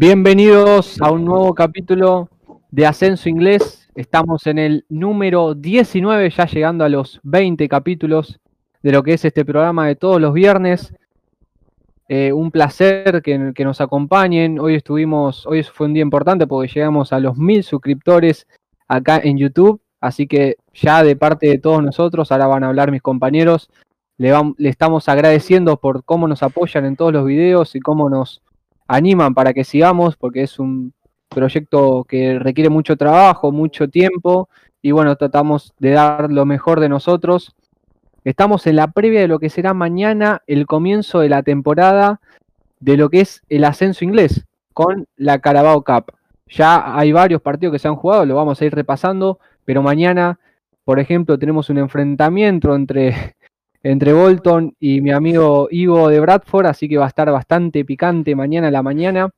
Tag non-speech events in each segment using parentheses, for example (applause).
Bienvenidos a un nuevo capítulo de Ascenso Inglés. Estamos en el número 19, ya llegando a los 20 capítulos de lo que es este programa de todos los viernes. Eh, un placer que, nos acompañen. Hoy estuvimos, hoy fue un día importante porque llegamos a los mil suscriptores acá en YouTube. Así que ya de parte de todos nosotros, ahora van a hablar mis compañeros. Le, le estamos agradeciendo por cómo nos apoyan en todos los videos y cómo nos animan para que sigamos, porque es un proyecto que requiere mucho trabajo, mucho tiempo, y bueno, tratamos de dar lo mejor de nosotros. Estamos en la previa de lo que será mañana el comienzo de la temporada de lo que es el ascenso inglés con la Carabao Cup. Ya hay varios partidos que se han jugado, lo vamos a ir repasando, pero mañana, por ejemplo, tenemos un enfrentamiento entre entre Bolton y mi amigo Ivo de Bradford, así que va a estar bastante picante mañana a la mañana.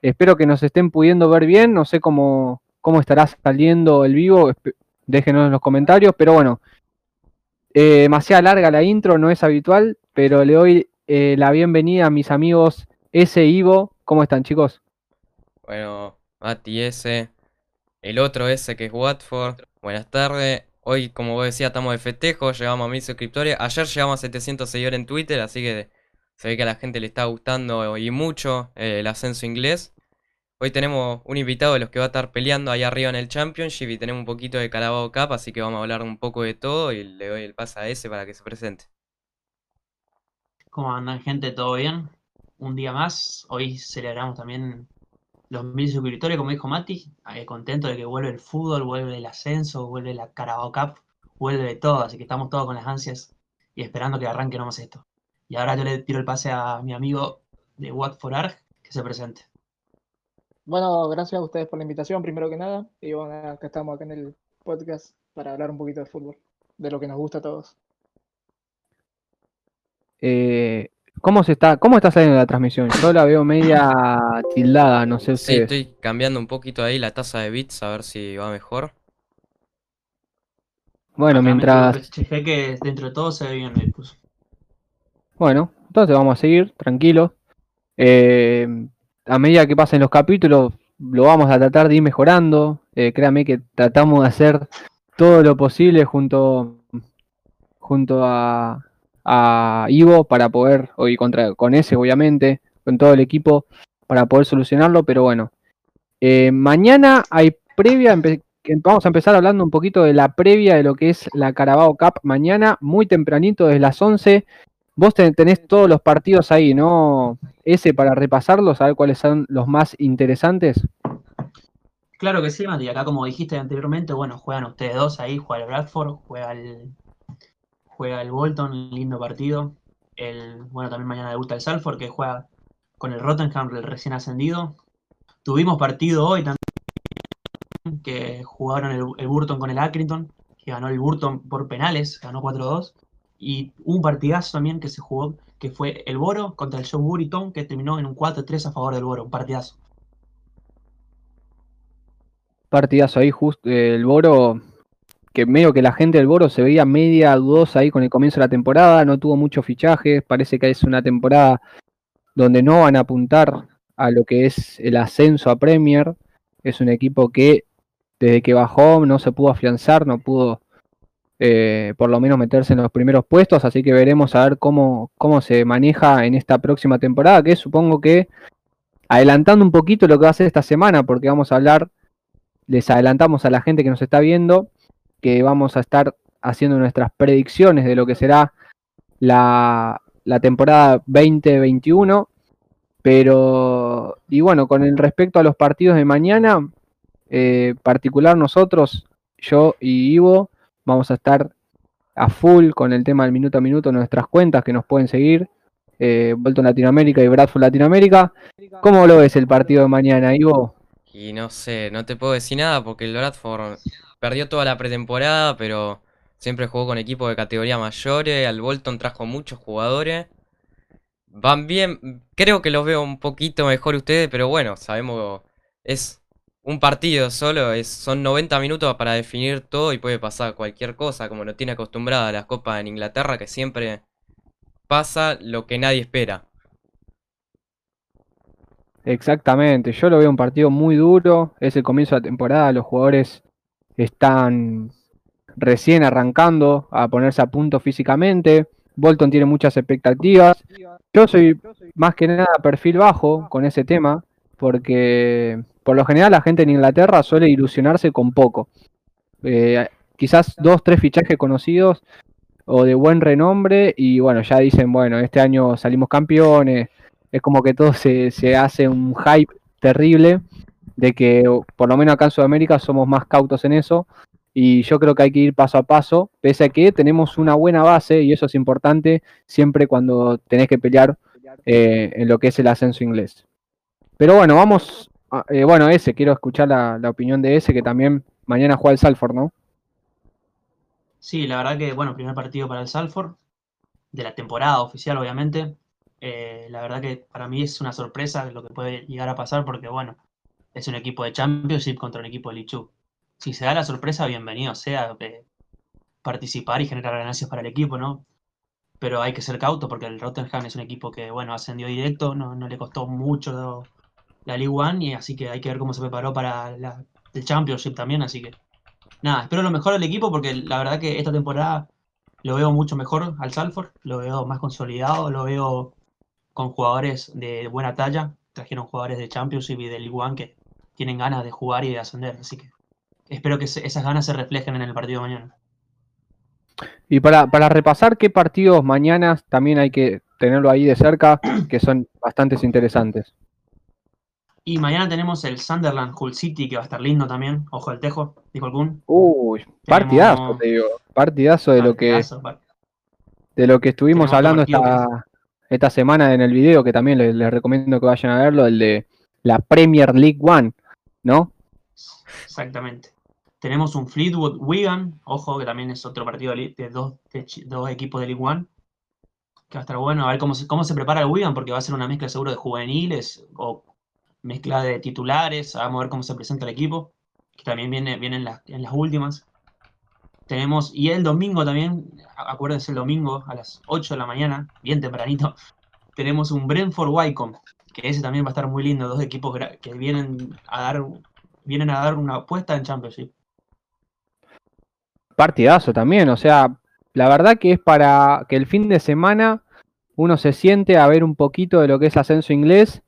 Espero que nos estén pudiendo ver bien, no sé cómo, cómo estará saliendo el vivo, déjenos en los comentarios, pero bueno, eh, demasiado larga la intro, no es habitual, pero le doy eh, la bienvenida a mis amigos S Ivo. ¿Cómo están chicos? Bueno, Mati S, el otro S que es Watford, buenas tardes. Hoy, como vos decías, estamos de festejo, llegamos a mil suscriptores. Ayer llegamos a 700 seguidores en Twitter, así que se ve que a la gente le está gustando y mucho eh, el ascenso inglés. Hoy tenemos un invitado de los que va a estar peleando ahí arriba en el Championship y tenemos un poquito de Carabao Cup, así que vamos a hablar un poco de todo y le doy el pase a ese para que se presente. ¿Cómo andan gente? ¿Todo bien? Un día más. Hoy celebramos también los mil suscriptores, como dijo Mati, eh, contento de que vuelve el fútbol, vuelve el ascenso, vuelve la Carabao Cup, vuelve todo, así que estamos todos con las ansias y esperando que arranque nomás esto. Y ahora yo le tiro el pase a mi amigo de Watford Arg, que se presente. Bueno, gracias a ustedes por la invitación, primero que nada, y bueno, que estamos acá en el podcast para hablar un poquito de fútbol, de lo que nos gusta a todos. Eh, ¿Cómo se está, cómo está saliendo la transmisión? Yo la veo media tildada, no sé si. Sí, estoy cambiando un poquito ahí la tasa de bits a ver si va mejor. Bueno, mientras. Chequé que dentro de todo se ve bien, Bueno, entonces vamos a seguir, tranquilo. Eh, a medida que pasen los capítulos, lo vamos a tratar de ir mejorando. Eh, créame que tratamos de hacer todo lo posible junto, junto a, a Ivo para poder, hoy contra, con ese obviamente, con todo el equipo para poder solucionarlo, pero bueno. Eh, mañana hay previa, vamos a empezar hablando un poquito de la previa de lo que es la Carabao Cup mañana, muy tempranito desde las 11. Vos tenés todos los partidos ahí, ¿no? Ese para repasarlos, a ver cuáles son los más interesantes. Claro que sí, Mati. Acá, como dijiste anteriormente, bueno, juegan ustedes dos ahí, juega el Bradford, juega el juega el Bolton, lindo partido. El, bueno, también mañana debuta el Salford, que juega con el Rottenham, el recién ascendido. Tuvimos partido hoy también, que jugaron el, Burton con el Accrington, que ganó el Burton por penales, ganó 4-2. Y un partidazo también que se jugó, que fue el Boro contra el Joe Burriton, que terminó en un 4-3 a favor del Boro, un partidazo. Partidazo ahí, justo el Boro que medio que la gente del Boro se veía media dudosa ahí con el comienzo de la temporada, no tuvo muchos fichajes, parece que es una temporada donde no van a apuntar a lo que es el ascenso a Premier, es un equipo que desde que bajó no se pudo afianzar, no pudo eh, por lo menos meterse en los primeros puestos, así que veremos a ver cómo, cómo se maneja en esta próxima temporada, que supongo que adelantando un poquito lo que va a ser esta semana, porque vamos a hablar, les adelantamos a la gente que nos está viendo, que vamos a estar haciendo nuestras predicciones de lo que será la, temporada 2021. Pero, y bueno, con el respecto a los partidos de mañana, eh, particular nosotros, yo y Ivo, vamos a estar a full con el tema del minuto a minuto nuestras cuentas que nos pueden seguir. Eh, Bolton Latinoamérica y Bradford Latinoamérica. ¿Cómo lo ves el partido de mañana, Ivo? Y no sé, no te puedo decir nada porque el Bradford perdió toda la pretemporada, pero siempre jugó con equipos de categoría mayores. Al Bolton trajo muchos jugadores. Van bien, creo que los veo un poquito mejor ustedes, pero bueno, sabemos, es un partido solo, es, son 90 minutos para definir todo y puede pasar cualquier cosa, como lo tiene acostumbrada las copas en Inglaterra, que siempre pasa lo que nadie espera. Exactamente, yo lo veo un partido muy duro, es el comienzo de la temporada, los jugadores están recién arrancando a ponerse a punto físicamente, Bolton tiene muchas expectativas, yo soy más que nada perfil bajo con ese tema, porque por lo general la gente en Inglaterra suele ilusionarse con poco. Eh, quizás dos, tres fichajes conocidos o de buen renombre y bueno, ya dicen, bueno, este año salimos campeones, es como que todo se, se hace un hype terrible de que por lo menos acá en Sudamérica somos más cautos en eso y yo creo que hay que ir paso a paso, pese a que tenemos una buena base y eso es importante siempre cuando tenés que pelear eh, en lo que es el ascenso inglés. Pero bueno, vamos, eh, bueno, ese, quiero escuchar la, la opinión de ese que también mañana juega el Salford, ¿no? Sí, la verdad que, bueno, primer partido para el Salford, de la temporada oficial, obviamente. Eh, la verdad que para mí es una sorpresa lo que puede llegar a pasar porque, bueno, es un equipo de Championship contra un equipo de Two. Si se da la sorpresa, bienvenido sea participar y generar ganancias para el equipo, ¿no? Pero hay que ser cauto porque el Rottenham es un equipo que, bueno, ascendió directo, no, le costó mucho la League One y así que hay que ver cómo se preparó para el Championship también, así que nada, espero lo mejor del equipo porque la verdad que esta temporada lo veo mucho mejor al Salford, lo veo más consolidado, lo veo con jugadores de buena talla, trajeron jugadores de Championship y de League One que tienen ganas de jugar y de ascender, así que espero que se- esas ganas se reflejen en el partido de mañana. Y para, para repasar qué partidos mañana también hay que tenerlo ahí de cerca, (clears throat) que son bastante interesantes. Y mañana tenemos el Sunderland Hull City que va a estar lindo también, ojo al tejo, dijo Kun. Uy, partidazo, te digo. Partidazo de lo que, Partidazo, de lo que estuvimos Tenemos hablando esta, esta semana en el video, que también les, les recomiendo que vayan a verlo, el de la Premier League One, ¿no? Exactamente. Tenemos un Fleetwood Wigan, ojo, que también es otro partido de, dos, equipos de League One. Que va a estar bueno, a ver cómo se, cómo se prepara el Wigan, porque va a ser una mezcla seguro de juveniles o mezcla de titulares. Vamos a ver cómo se presenta el equipo, que también viene, viene en, las, en las últimas. Tenemos, y el domingo también, acuérdense el domingo a las 8 de la mañana, bien tempranito, tenemos un Brentford Wycombe, que ese también va a estar muy lindo, dos equipos que vienen a dar vienen a dar una apuesta en Championship. Partidazo también, o sea, la verdad que es para que el fin de semana uno se siente a ver un poquito de lo que es ascenso inglés.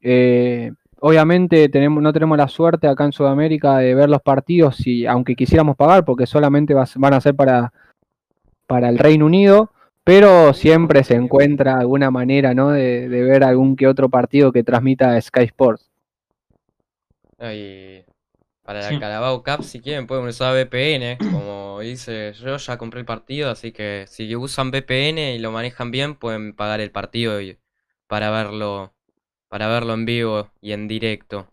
Eh, obviamente tenemos, no tenemos la suerte acá en Sudamérica de ver los partidos, y, aunque quisiéramos pagar, porque solamente van a ser para, para el Reino Unido, pero siempre se encuentra alguna manera ¿no? de, de ver algún que otro partido que transmita Sky Sports. Y para la Sí. Carabao Cup, si quieren, pueden usar VPN. Como dice yo, ya compré el partido, así que si usan VPN y lo manejan bien, pueden pagar el partido y- para verlo, para verlo en vivo y en directo.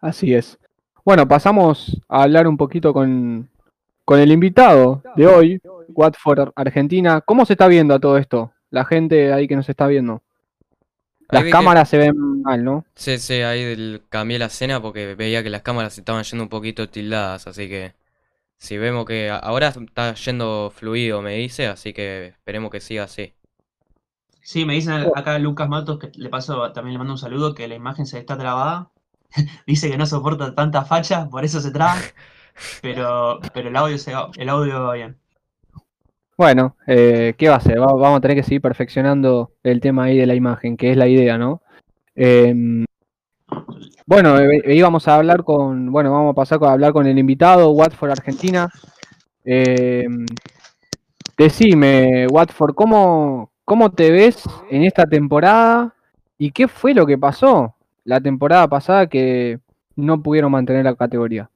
Así es. Bueno, pasamos a hablar un poquito con, con el invitado de hoy, Watford Argentina. ¿Cómo se está viendo a todo esto? La gente ahí que nos está viendo. Ahí Las vi que- cámaras se ven mal, ¿no? Sí, sí, ahí del- cambié la escena porque veía que las cámaras estaban yendo un poquito tildadas, así que si vemos que ahora está yendo fluido, me dice, así que esperemos que siga así. Sí, me dicen acá Lucas Matos, que le paso, también le mando un saludo, que la imagen se está trabada. (laughs) Dice que no soporta tanta facha, por eso se traba. (laughs) Pero, pero el audio se va, el audio va bien. Bueno, eh, ¿qué va a? Va- vamos a tener que seguir perfeccionando el tema ahí de la imagen, que es la idea, ¿no? Em, bueno, eh, íbamos a hablar con, bueno, vamos a pasar a hablar con el invitado, Watford Argentina. Em, decime, Watford, ¿cómo, ¿cómo te ves en esta temporada? ¿Y qué fue lo que pasó la temporada pasada que no pudieron mantener la categoría?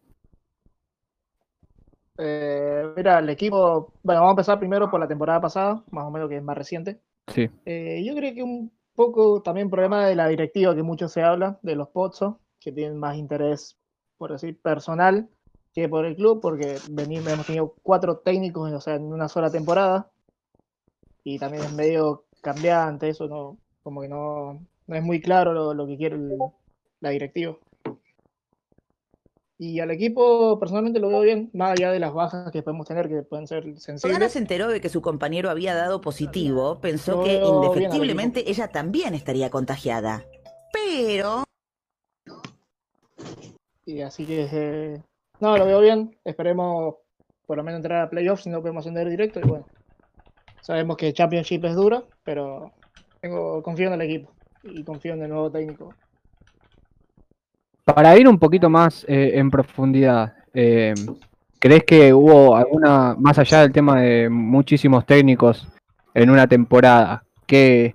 Eh, mira, el equipo, bueno, vamos a empezar primero por la temporada pasada, más o menos que es más reciente. Sí. Eh, yo creo que un poco también problema de la directiva que mucho se habla, de los Pozos, que tienen más interés, por decir, personal que por el club, porque venimos, hemos tenido cuatro técnicos, o sea, en una sola temporada, y también es medio cambiante, eso no, como que no, no es muy claro lo, lo que quiere el- la directiva. Y al equipo personalmente lo veo bien, más allá de las bajas que podemos tener, que pueden ser Cuando sensibles. se enteró de que su compañero había dado positivo, pensó que indefectiblemente ella también estaría contagiada. Pero Y así que, eh, no, lo veo bien. Esperemos por lo menos entrar a playoffs si no podemos ascender directo. Y bueno, sabemos que Championship es dura, pero tengo, confío en el equipo y confío en el nuevo técnico. Para ir un poquito más eh, en profundidad, eh, ¿crees que hubo alguna, más allá del tema de muchísimos técnicos en una temporada, que,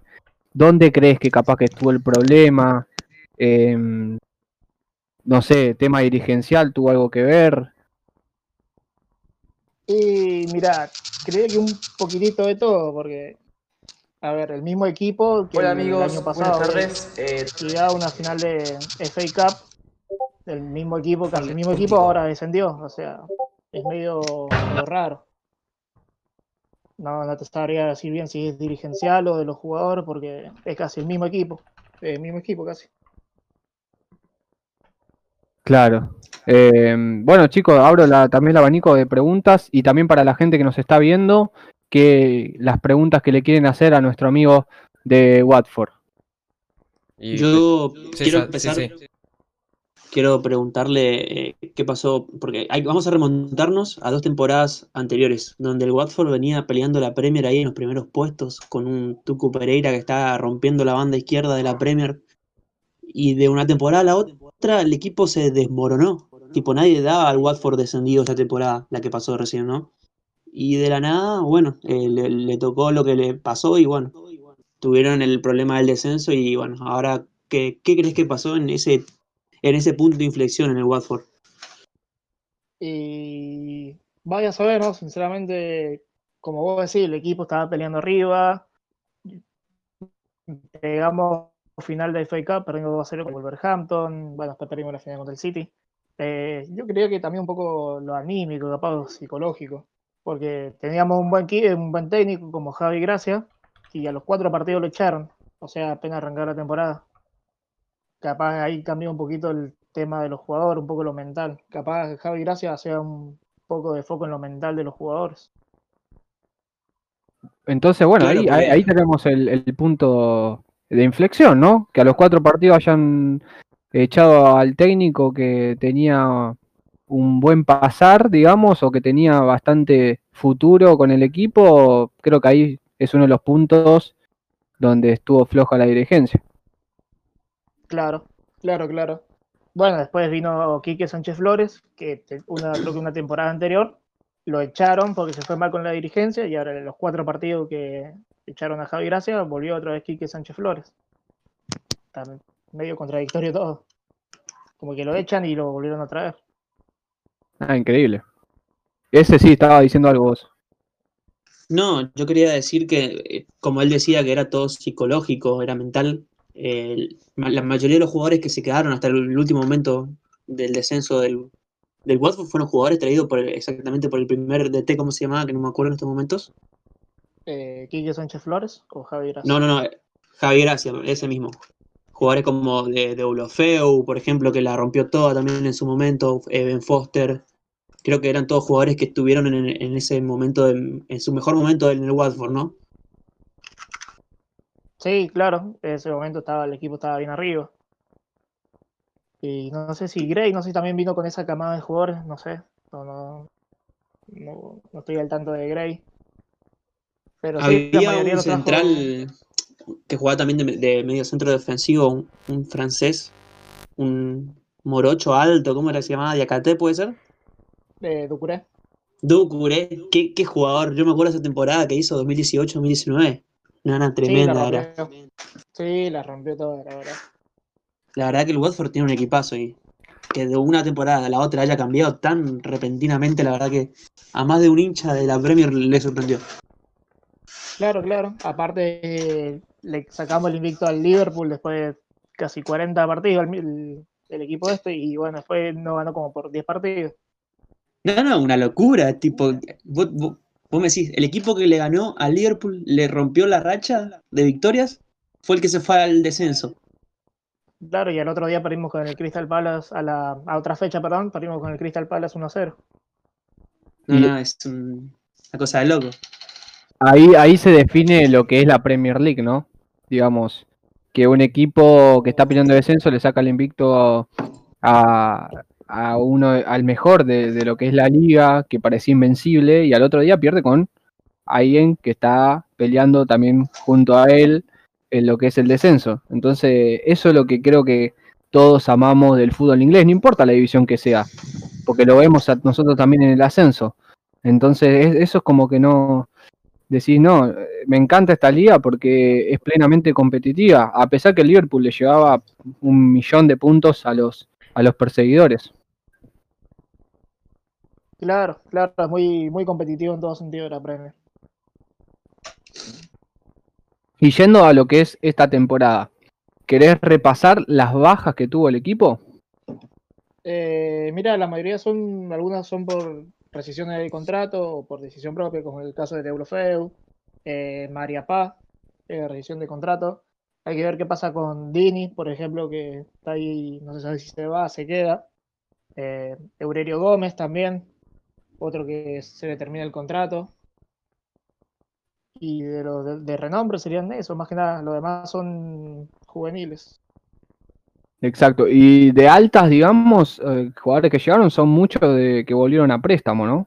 ¿dónde crees que capaz que estuvo el problema? Eh, no sé, tema dirigencial tuvo algo que ver. Y mira, creo que un poquitito de todo, porque, a ver, el mismo equipo que Hola el año pasado buenas tardes. Eh, llegaba a una final de FA Cup, el mismo equipo, casi el mismo equipo ahora descendió, o sea, es medio, medio raro. No, no te sabría decir bien si es dirigencial o de los jugadores, porque es casi el mismo equipo, el mismo equipo casi. Claro. Eh, bueno, chicos, abro la, también el abanico de preguntas y también para la gente que nos está viendo, que las preguntas que le quieren hacer a nuestro amigo de Watford. Y- Yo sí, quiero sí, sí. Quiero preguntarle eh, qué pasó, porque vamos a remontarnos a dos temporadas anteriores, donde el Watford venía peleando la Premier ahí en los primeros puestos, con un Tucu Pereira que estaba rompiendo la banda izquierda de la Premier, y de una temporada a la otra el equipo se desmoronó, tipo nadie daba al Watford descendido esa temporada, la que pasó recién, ¿no? Y de la nada, bueno, eh, le, le tocó lo que le pasó y bueno, tuvieron el problema del descenso y bueno, ahora, ¿qué, qué crees que pasó en ese, en ese punto de inflexión en el Watford? Y vaya a saber, ¿no? Sinceramente, como vos decís, el equipo estaba peleando arriba. Llegamos al final de FA Cup, perdimos 2 a 0 con Wolverhampton. Bueno, después perdimos la final contra el City. Eh, yo creo que también un poco lo anímico, capaz psicológico. Porque teníamos un buen, un buen técnico como Javi Gracia y a los cuatro partidos lo echaron. O sea, apenas arrancar la temporada. Capaz ahí cambió un poquito el tema de los jugadores, un poco lo mental. Capaz Javi Gracia hacía un poco de foco en lo mental de los jugadores. Entonces, bueno, Claro, ahí, porque- ahí, ahí tenemos el, el punto de inflexión, ¿no? Que a los cuatro partidos hayan echado al técnico que tenía un buen pasar, digamos, o que tenía bastante futuro con el equipo. Creo que ahí es uno de los puntos donde estuvo floja la dirigencia. Claro, claro, claro. Bueno, después vino Quique Sánchez Flores, que una, creo que una temporada anterior lo echaron porque se fue mal con la dirigencia y ahora en los cuatro partidos que echaron a Javi Gracia volvió otra vez Quique Sánchez Flores. Está medio contradictorio todo. Como que lo echan y lo volvieron a traer. Ah, increíble. Ese sí estaba diciendo algo vos. No, yo quería decir que, eh, como él decía, que era todo psicológico, era mental, eh, la mayoría de los jugadores que se quedaron hasta el último momento del descenso del, del Watford fueron jugadores traídos por el- exactamente por el primer DT, ¿cómo se llamaba? Que no me acuerdo en estos momentos. Eh, Quique Sánchez Flores o Javi Gracia. No, no, no, eh, Javi Gracia, ese mismo. Jugadores como de, de Ulofeu, por ejemplo, que la rompió toda también en su momento, Ben Foster. Creo que eran todos jugadores que estuvieron en, en ese momento, de- en su mejor momento en el Watford, ¿no? Sí, claro, en ese momento estaba, el equipo estaba bien arriba. Y no sé si Gray, no sé si también vino con esa camada de jugadores, no sé. No, no, no, no estoy al tanto de Gray. Pero sí, la Había un trajo- central que jugaba también de, de medio centro defensivo, un, un francés, un morocho alto, ¿cómo era que se llamaba? Diacaté, ¿puede ser? de Ducuré. Ducuré, qué, qué jugador. Yo me acuerdo esa temporada que hizo 2018-2019. Una gana tremenda sí, la rompió. Sí, la rompió toda, la verdad. La verdad que el Watford tiene un equipazo y que de una temporada a la otra haya cambiado tan repentinamente, la verdad que a más de un hincha de la Premier le sorprendió. Claro, claro. Aparte, eh, le sacamos el invicto al Liverpool después de casi 40 partidos, el, el- el equipo este, y bueno, después no ganó como por 10 partidos. No, no, una locura. Tipo, vos, vos- vos me decís, el equipo que le ganó al Liverpool, le rompió la racha de victorias, fue el que se fue al descenso. Claro, y el otro día perdimos con el Crystal Palace, a la a otra fecha, perdón, perdimos con el Crystal Palace 1-0. No, no, es un- una cosa de loco. Ahí, ahí se define lo que es la Premier League, ¿no? Digamos, que un equipo que está peleando descenso le saca el invicto a, a uno, al mejor de, lo que es la liga, que parecía invencible, y al otro día pierde con alguien que está peleando también junto a él en lo que es el descenso. Entonces, eso es lo que creo que todos amamos del fútbol inglés, no importa la división que sea, porque lo vemos a nosotros también en el ascenso. Entonces, es- eso es como que no, decís, no, me encanta esta liga porque es plenamente competitiva, a pesar que el Liverpool le llevaba un millón de puntos a los, a los perseguidores. Claro, claro, es muy, muy competitivo en todo sentido la Premier. Y yendo a lo que es esta temporada, ¿querés repasar las bajas que tuvo el equipo? Eh, mira, la mayoría son, algunas son por rescisiones de contrato o por decisión propia, como el caso de Deulofeu, eh, María Paz, eh, rescisión de contrato. Hay que ver qué pasa con Dini, por ejemplo, que está ahí, no se sabe si se va, se queda. Eh, Eurerio Gómez también, otro que se le termina el contrato. Y de los de, de renombre serían esos, más que nada, los demás son juveniles. Exacto, y de altas, digamos, eh, jugadores que llegaron son muchos de que volvieron a préstamo, ¿no?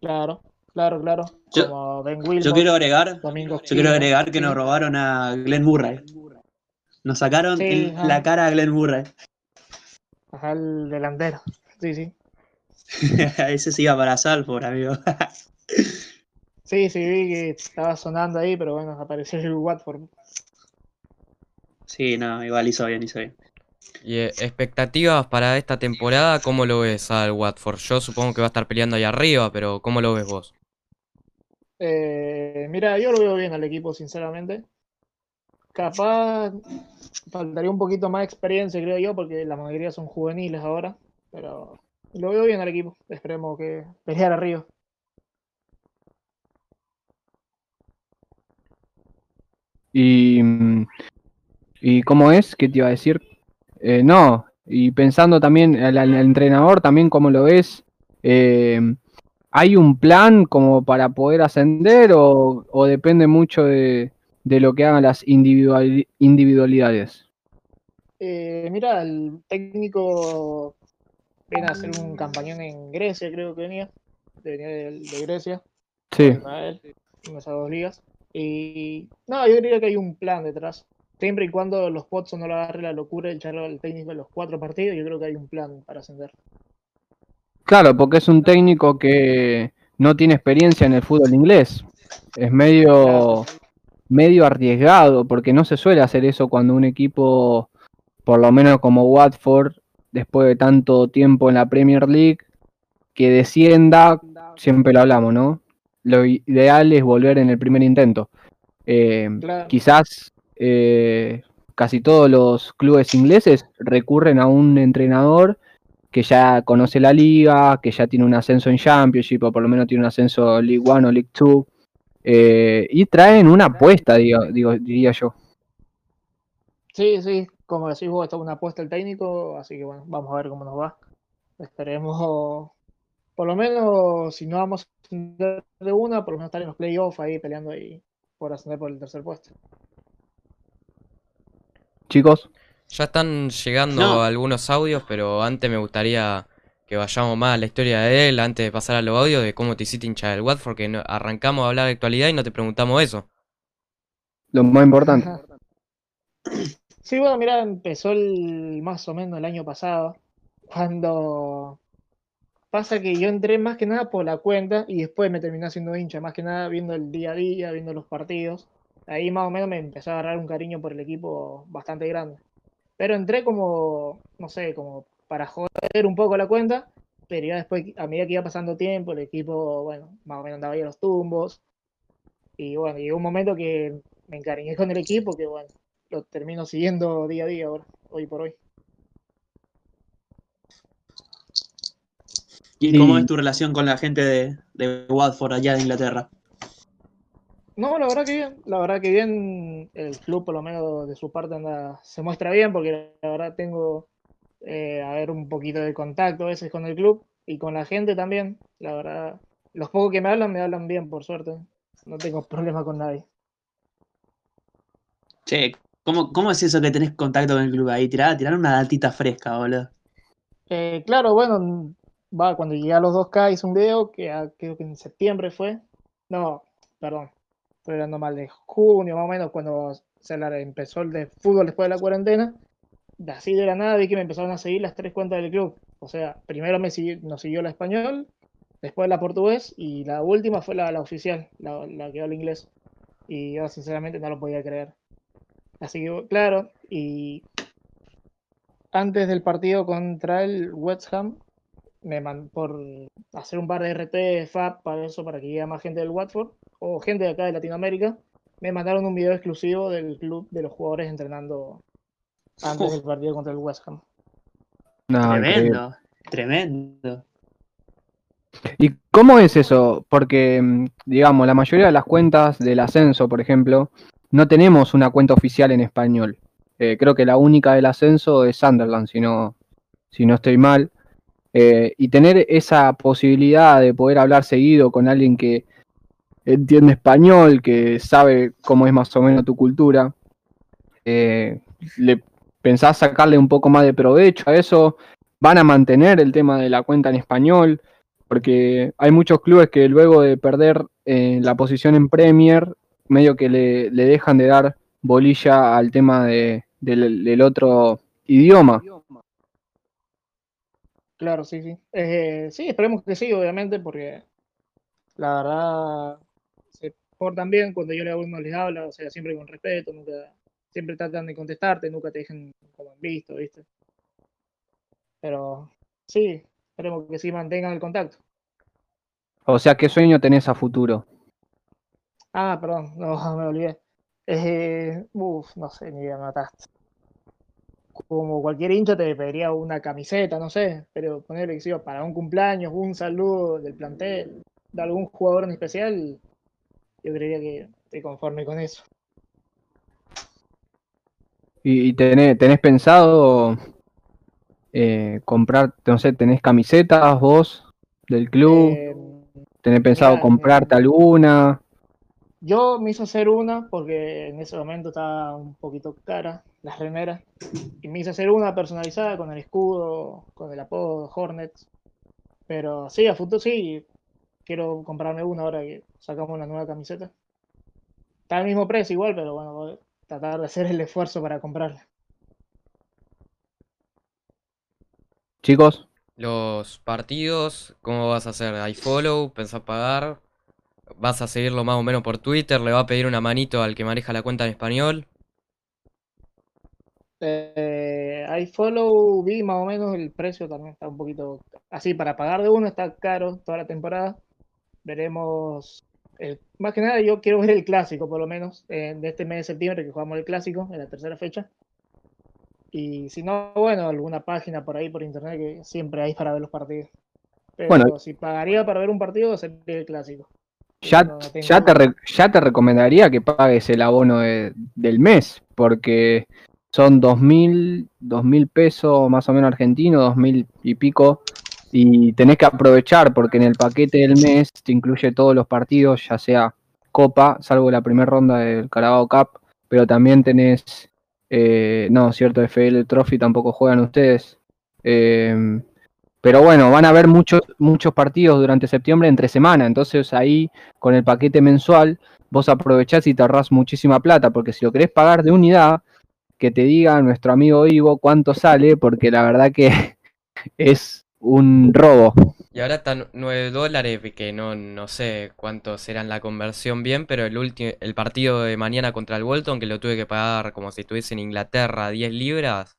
Claro, claro, claro. Yo- como Ben Wilmot, Yo quiero agregar, Domingo yo quiero agregar que Sí. nos robaron a Glenn Murray. Nos sacaron Sí, la cara a Glenn Murray. Ajá, el delantero. Sí, sí. (laughs) Ese se iba para Salford, amigo. (laughs) Sí, sí, vi que estaba sonando ahí, pero bueno, apareció el Watford. Sí, no, igual hizo bien, hizo bien. Y eh, expectativas para esta temporada, ¿cómo lo ves al Watford? Yo supongo que va a estar peleando ahí arriba, pero ¿cómo lo ves vos? Eh, mira, yo lo veo bien al equipo, sinceramente. Capaz faltaría un poquito más de experiencia, creo yo, porque la mayoría son juveniles ahora. Pero lo veo bien al equipo. Esperemos que pelear arriba. Y, ¿y cómo es? ¿Qué te iba a decir? Eh, no, y pensando también al, al entrenador, también cómo lo ves, eh, ¿hay un plan como para poder ascender o, o depende mucho de, de lo que hagan las individuali- individualidades? Eh, mira, el técnico viene a hacer un campañón en Grecia, creo que venía. Venía de, de Grecia. Sí, Israel, en esas dos ligas. Y no, yo diría que hay un plan detrás. Siempre y cuando los Potts no lo agarre la locura de echarlo al técnico en los cuatro partidos, yo creo que hay un plan para ascender. claro, porque es un técnico que no tiene experiencia en el fútbol inglés. Es medio, medio arriesgado, porque no se suele hacer eso cuando un equipo, por lo menos como Watford, después de tanto tiempo en la Premier League, que descienda, siempre lo hablamos, ¿no? Lo ideal es volver en el primer intento. Eh, Claro. quizás eh, casi todos los clubes ingleses recurren a un entrenador que ya conoce la liga, que ya tiene un ascenso en Championship, o por lo menos tiene un ascenso en League One o League Two, eh, y traen una apuesta, digo, digo, diría yo. Sí, sí, como decís vos, está una apuesta el técnico, así que bueno, vamos a ver cómo nos va. Esperemos, por lo menos, si no vamos a ascender de una, por lo menos estar en los playoffs ahí peleando ahí por ascender por el tercer puesto. Chicos, Ya están llegando No. algunos audios, pero antes me gustaría que vayamos más a la historia de él, antes de pasar a los audios, de cómo te hiciste hincha del Watford, que no- arrancamos a hablar de actualidad y no te preguntamos eso. lo más importante. Sí, bueno, mira, empezó el, más o menos el año pasado, cuando pasa que yo entré más que nada por la cuenta y después me terminé haciendo hincha, más que nada viendo el día a día, viendo los partidos. Ahí más o menos me empezó a agarrar un cariño por el equipo bastante grande. Pero entré como, no sé, como para joder un poco la cuenta, pero ya después, a medida que iba pasando tiempo, el equipo, bueno, más o menos andaba ahí a los tumbos. Y bueno, llegó un momento que me encariñé con el equipo, que bueno, lo termino siguiendo día a día ahora, hoy por hoy. ¿Y cómo es tu relación con la gente de, de Watford allá de Inglaterra? No, la verdad que bien, la verdad que bien, el club por lo menos de su parte anda, se muestra bien porque la verdad tengo eh, a ver un poquito de contacto a veces con el club y con la gente también, la verdad, los pocos que me hablan me hablan bien por suerte, no tengo (laughs) problema con nadie. Che, ¿cómo, cómo es eso que tenés contacto con el club ahí? Tirar, tirar una datita fresca, boludo. Eh, claro, bueno, va, cuando llegué a los 2K hice un video que ah, creo que en septiembre fue, no, perdón, estoy hablando mal de junio más o menos cuando se empezó el de fútbol después de la cuarentena, así de la nada vi que me empezaron a seguir las tres cuentas del club, o sea, primero me siguió- nos siguió la español, después la portugués y la última fue la, la oficial, la, la que habla inglés, y yo sinceramente no lo podía creer. Así que, claro, y antes del partido contra el West Ham, me man- por hacer un par de RT, FAP, para eso, para que llegue más gente del Watford, o gente de acá de Latinoamérica, me mandaron un video exclusivo del club de los jugadores entrenando antes del partido contra el West Ham. No, increíble. tremendo, tremendo. ¿Y cómo es eso? Porque, mm, digamos, la mayoría de las cuentas del ascenso, por ejemplo, no tenemos una cuenta oficial en español. Eh, creo que la única del ascenso es Sunderland, si no, si no estoy mal. Eh, y tener esa posibilidad de poder hablar seguido con alguien que entiende español, que sabe cómo es más o menos tu cultura, eh, ¿le pensás sacarle un poco más de provecho a eso? ¿Van a mantener el tema de la cuenta en español? porque hay muchos clubes que luego de perder la posición en Premier, medio que le, le dejan de dar bolilla al tema de, del, del otro idioma. Claro, sí, sí. Eh, sí, esperemos que sí, obviamente, porque la verdad se portan bien cuando yo le uno les habla, o sea, siempre con respeto, nunca, siempre tratan de contestarte, nunca te dejan como en visto, ¿viste? Pero sí, esperemos que sí mantengan el contacto. O sea, ¿qué sueño tenés a futuro? Ah, perdón, no, (laughs) me olvidé. Eh, uf, no sé, ni idea, me mataste. Como cualquier hincha te pediría una camiseta, no sé, pero ponerle que para un cumpleaños, un saludo del plantel, de algún jugador en especial, yo creería que te conforme con eso. ¿Y, y tenés, tenés pensado eh, comprar, no sé, tenés camisetas vos del club? Eh, ¿Tenés pensado comprarte eh, alguna? Yo me hice hacer una porque en ese momento estaba un poquito cara las remeras. Y me hice hacer una personalizada con el escudo, con el apodo Hornets. Pero sí, a futuro sí. Quiero comprarme una ahora que sacamos una nueva camiseta. Está al mismo precio igual, pero bueno, voy a tratar de hacer el esfuerzo para comprarla. Chicos, Los partidos, ¿cómo vas a hacer? ¿Hay follow? ¿Pensás pagar? ¿Vas a seguirlo más o menos por Twitter? ¿Le va a pedir una manito al que maneja la cuenta en español? Eh, iFollow vi más o menos el precio también está un poquito así para pagar de uno está caro toda la temporada. Veremos el- más que nada yo quiero ver el clásico por lo menos eh, de este mes de septiembre que jugamos el clásico en la tercera fecha. Y si no, bueno, alguna página por ahí por internet que siempre hay para ver los partidos. Pero Bueno. si pagaría para ver un partido sería el clásico. Ya, No, ya, te re- ya te recomendaría que pagues el abono de- del mes, porque son dos mil, dos mil pesos más o menos argentinos, dos mil y pico, y tenés que aprovechar porque en el paquete del mes te incluye todos los partidos, ya sea Copa, salvo la primera ronda del Carabao Cup, pero también tenés, eh, no, cierto, FL Trophy tampoco juegan ustedes. em, pero bueno, van a haber muchos, muchos partidos durante septiembre entre semana, entonces ahí con el paquete mensual vos aprovechás y te ahorrás muchísima plata, porque si lo querés pagar de unidad, que te diga nuestro amigo Ivo cuánto sale, porque la verdad que (laughs) es un robo. Y ahora están 9 dólares, que no, no sé cuánto será la conversión bien, pero el el partido de mañana contra el Bolton, que lo tuve que pagar como si estuviese en Inglaterra, 10 libras,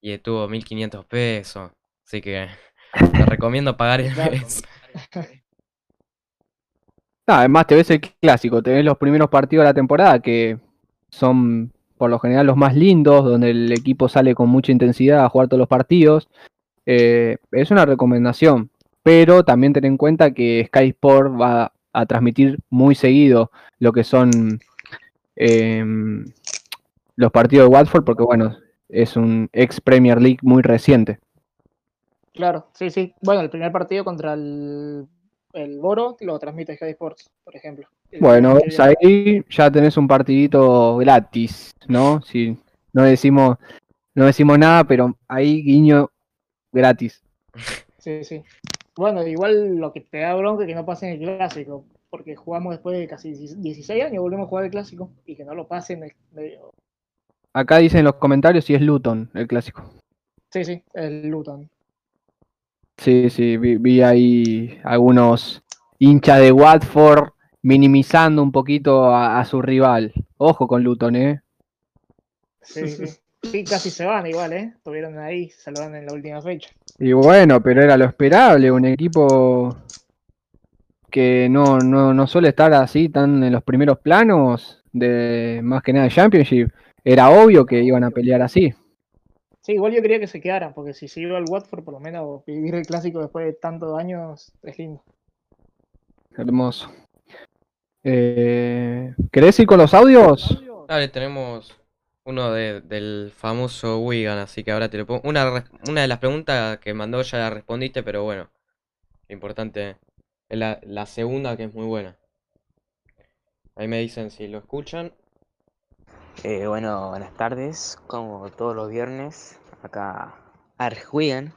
y estuvo 1500 pesos. Así que te recomiendo pagar el mes. Ah, además te ves el clásico, te ves los primeros partidos de la temporada que son por lo general los más lindos, donde el equipo sale con mucha intensidad a jugar todos los partidos. Eh, es una recomendación, pero también ten en cuenta que Sky Sport va a transmitir muy seguido lo que son em, los partidos de Watford, porque bueno, es un ex Premier League muy reciente. Claro, sí, sí. Bueno, el primer partido contra el, el Boro lo transmite Sky Sports, por ejemplo. El Bueno, ahí ya tenés un partidito gratis, ¿no? Si no decimos, no decimos nada, pero ahí guiño gratis. Sí, sí. Bueno, igual lo que te da bronca es que no pasen el clásico, porque jugamos después de casi 16 años, volvemos a jugar el clásico, y que no lo pasen es medio... Acá dicen en los comentarios si es Luton el clásico. Sí, sí, el Luton. Sí, sí, vi, vi ahí algunos hinchas de Watford minimizando un poquito a, a su rival. Ojo con Luton, ¿eh? Sí, sí. Sí, casi se van igual, ¿eh? Estuvieron ahí, dan en la última fecha. Y bueno, pero era lo esperable, un equipo que no, no, no suele estar así tan en los primeros planos de más que nada de Championship. Era obvio que iban a pelear así. Sí, igual yo quería que se quedaran, porque si se iba al Watford, por lo menos vivir el clásico después de tantos años es lindo. Hermoso. Eh, ¿Querés ir con los audios? Dale, tenemos uno de- del famoso Wigan, así que ahora te lo pongo. Una, una de las preguntas que mandó ya la respondiste, pero bueno, lo importante es la, la segunda que es muy buena. Ahí me dicen si lo escuchan. Eh, bueno, buenas tardes. Como todos los viernes, acá Arjuigan.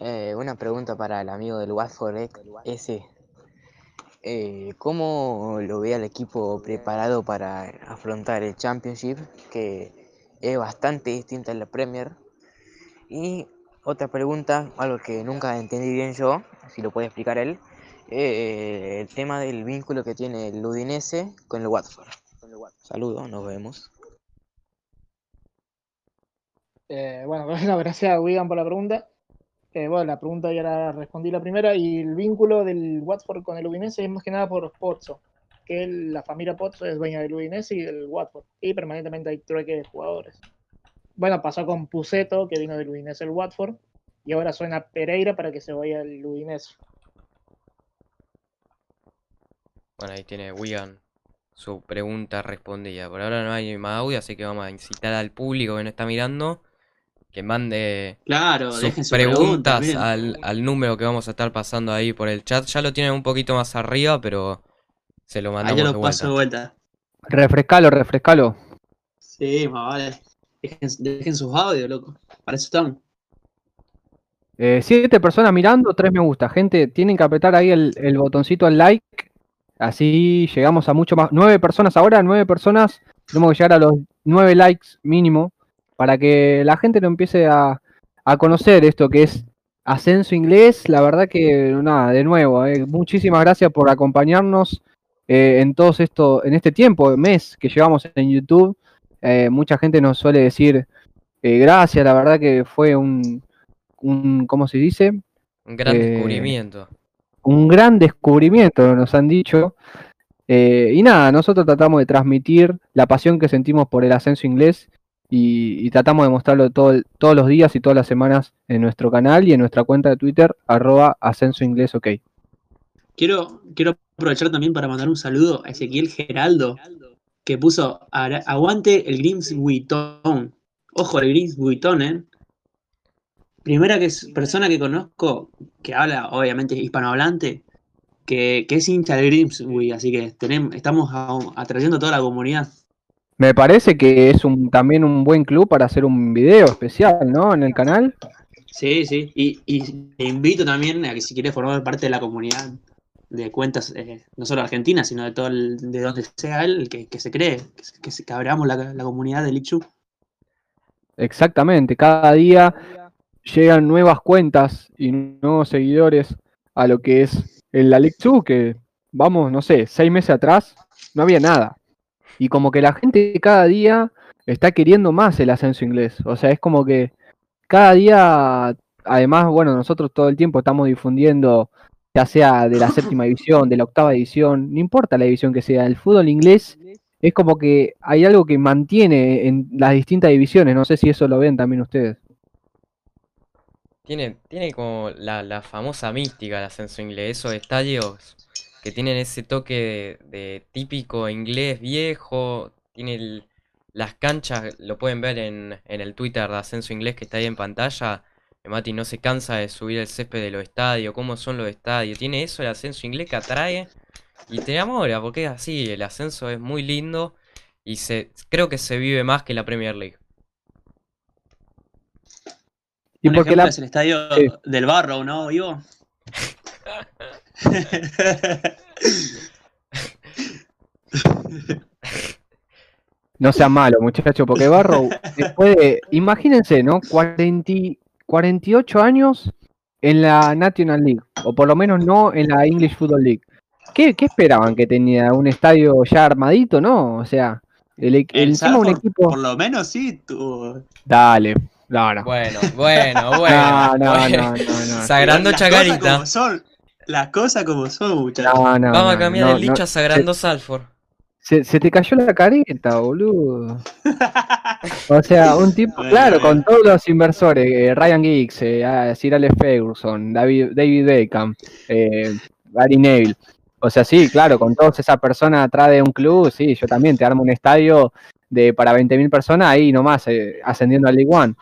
Eh, una pregunta para el amigo del Watford ese. Eh, ¿cómo lo ve al equipo preparado para afrontar el Championship? Que es bastante distinta a la Premier. Y otra pregunta, algo que nunca entendí bien yo, si lo puede explicar él, eh, el tema del vínculo que tiene el Udinese con el Watford. Saludos, nos vemos. Eh, bueno, (laughs) bueno, gracias a Wigan por la pregunta. Eh, bueno, la pregunta ya la respondí la primera. Y el vínculo del Watford con el Udinese es más que nada por Pozzo, que el- la familia Pozzo es dueña del Udinese y del Watford. Y permanentemente hay trueque de jugadores. Bueno, pasó con Puseto, que vino del Udinese al Watford. Y ahora suena Pereira para que se vaya al Udinese. Bueno, ahí tiene Wigan su pregunta respondida. Por ahora no hay más audio, así que vamos a incitar al público que no está mirando que mande Claro, dejen sus su pregunta, preguntas al, al número que vamos a estar pasando ahí por el chat. Ya lo tienen un poquito más arriba, pero se lo Ahí mandamos ya de lo paso de vuelta. vuelta. Refrescalo, refrescalo. Sí, más vale. Dejen, dejen sus audios, loco. Para eso están. Eh, siete personas mirando, tres me gusta. Gente, tienen que apretar ahí el, el botoncito al like. Así llegamos a mucho más. Nueve personas ahora, nueve personas. Tenemos que llegar a los nueve likes mínimo para que la gente lo empiece a, a conocer esto que es Ascenso Inglés. La verdad que, nada, de nuevo, eh, muchísimas gracias por acompañarnos eh, en todos esto, en este tiempo, mes que llevamos en YouTube. Eh, mucha gente nos suele decir eh, gracias, la verdad que fue un, un, ¿cómo se dice? Un gran descubrimiento. Un gran descubrimiento, nos han dicho. Eh, y nada, nosotros tratamos de transmitir la pasión que sentimos por el ascenso inglés y, tratamos de mostrarlo todo todos los días y todas las semanas en nuestro canal y en nuestra cuenta de Twitter, arroba ascenso inglés. Quiero, quiero aprovechar también para mandar un saludo a Ezequiel Geraldo, que puso "Ara- aguante el Grimsby Town. Ojo, el Grimsby Town, ¿eh? Primera que es, persona que conozco que habla, obviamente, hispanohablante, que, que es hincha de Grimsby, así que tenemos, estamos a- atrayendo a toda la comunidad. Me parece que es un, también un buen club para hacer un video especial, ¿no? En el canal. Sí, sí. Y, y te invito también a que si quieres formar parte de la comunidad de cuentas, eh, no solo argentina, sino de todo el, de donde sea él, que, que se cree, que, que, abramos la, la comunidad de Lichu. Exactamente, cada día llegan nuevas cuentas y nuevos seguidores a lo que es el la League 2, que vamos, no sé, seis meses atrás no había nada. Y como que la gente cada día está queriendo más el ascenso inglés. O sea, es como que cada día, además, bueno, nosotros todo el tiempo estamos difundiendo, ya sea de la séptima división, de la octava división, no importa la división que sea, el fútbol inglés es como que hay algo que mantiene en las distintas divisiones. No sé si eso lo ven también ustedes. Tiene, tiene como la, la famosa mística el ascenso inglés, esos estadios que tienen ese toque de, típico inglés viejo. Tiene las canchas, lo pueden ver en, en el Twitter de Ascenso Inglés que está ahí en pantalla. Mati no se cansa de subir el césped de los estadios, cómo son los estadios. Tiene eso el Ascenso Inglés que atrae y te enamora, porque es así, el ascenso es muy lindo y se, creo que se vive más que la Premier League. Y Un porque ejemplo la, es el estadio Sí. del Barrow, ¿no, Ivo? (laughs) No sea malo, muchacho, porque Barrow, después de, imagínense, ¿no? 40, y- 48 años en la National League, o por lo menos no en la English Football League. ¿Qué, qué esperaban? ¿Que tenía un estadio ya armadito? No, o sea, el, El encima un equipo... por lo menos sí, tuvo. Dale, no, no. Bueno, bueno, (laughs) No, bueno. no, no, bueno. no, no. Sagrando Las cosas Chacarita. como son. Las cosas como son, muchachos. No, no, Vamos a cambiar no, el dicho no. a Sagrando Salford. Se, se te cayó la careta, boludo. (laughs) O sea, un tipo, Bueno, claro, bueno. con todos los inversores, eh, Ryan Giggs, eh, ah, Sir Alex Ferguson, David, David Beckham, eh, Gary Neville. O sea, sí, claro, con todas esas personas atrás de un club, sí, yo también te armo un estadio de para 20.000 personas ahí nomás, eh, ascendiendo al League One.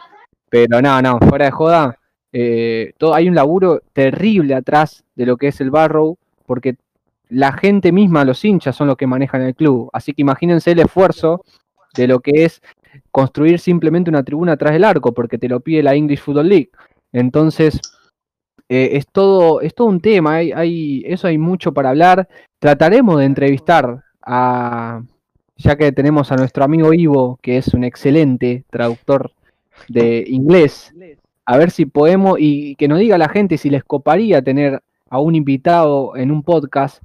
Pero no, no, fuera de joda, eh, todo, hay un laburo terrible atrás de lo que es el Barrow, porque la gente misma, los hinchas, son los que manejan el club. Así que imagínense el esfuerzo de lo que es construir simplemente una tribuna atrás del arco, porque te lo pide la English Football League. Entonces, eh, es, todo, es todo un tema, hay, hay, eso hay mucho para hablar. Trataremos de entrevistar a, ya que tenemos a nuestro amigo Ivo, que es un excelente traductor de inglés, a ver si podemos, y que nos diga la gente si les coparía tener a un invitado en un podcast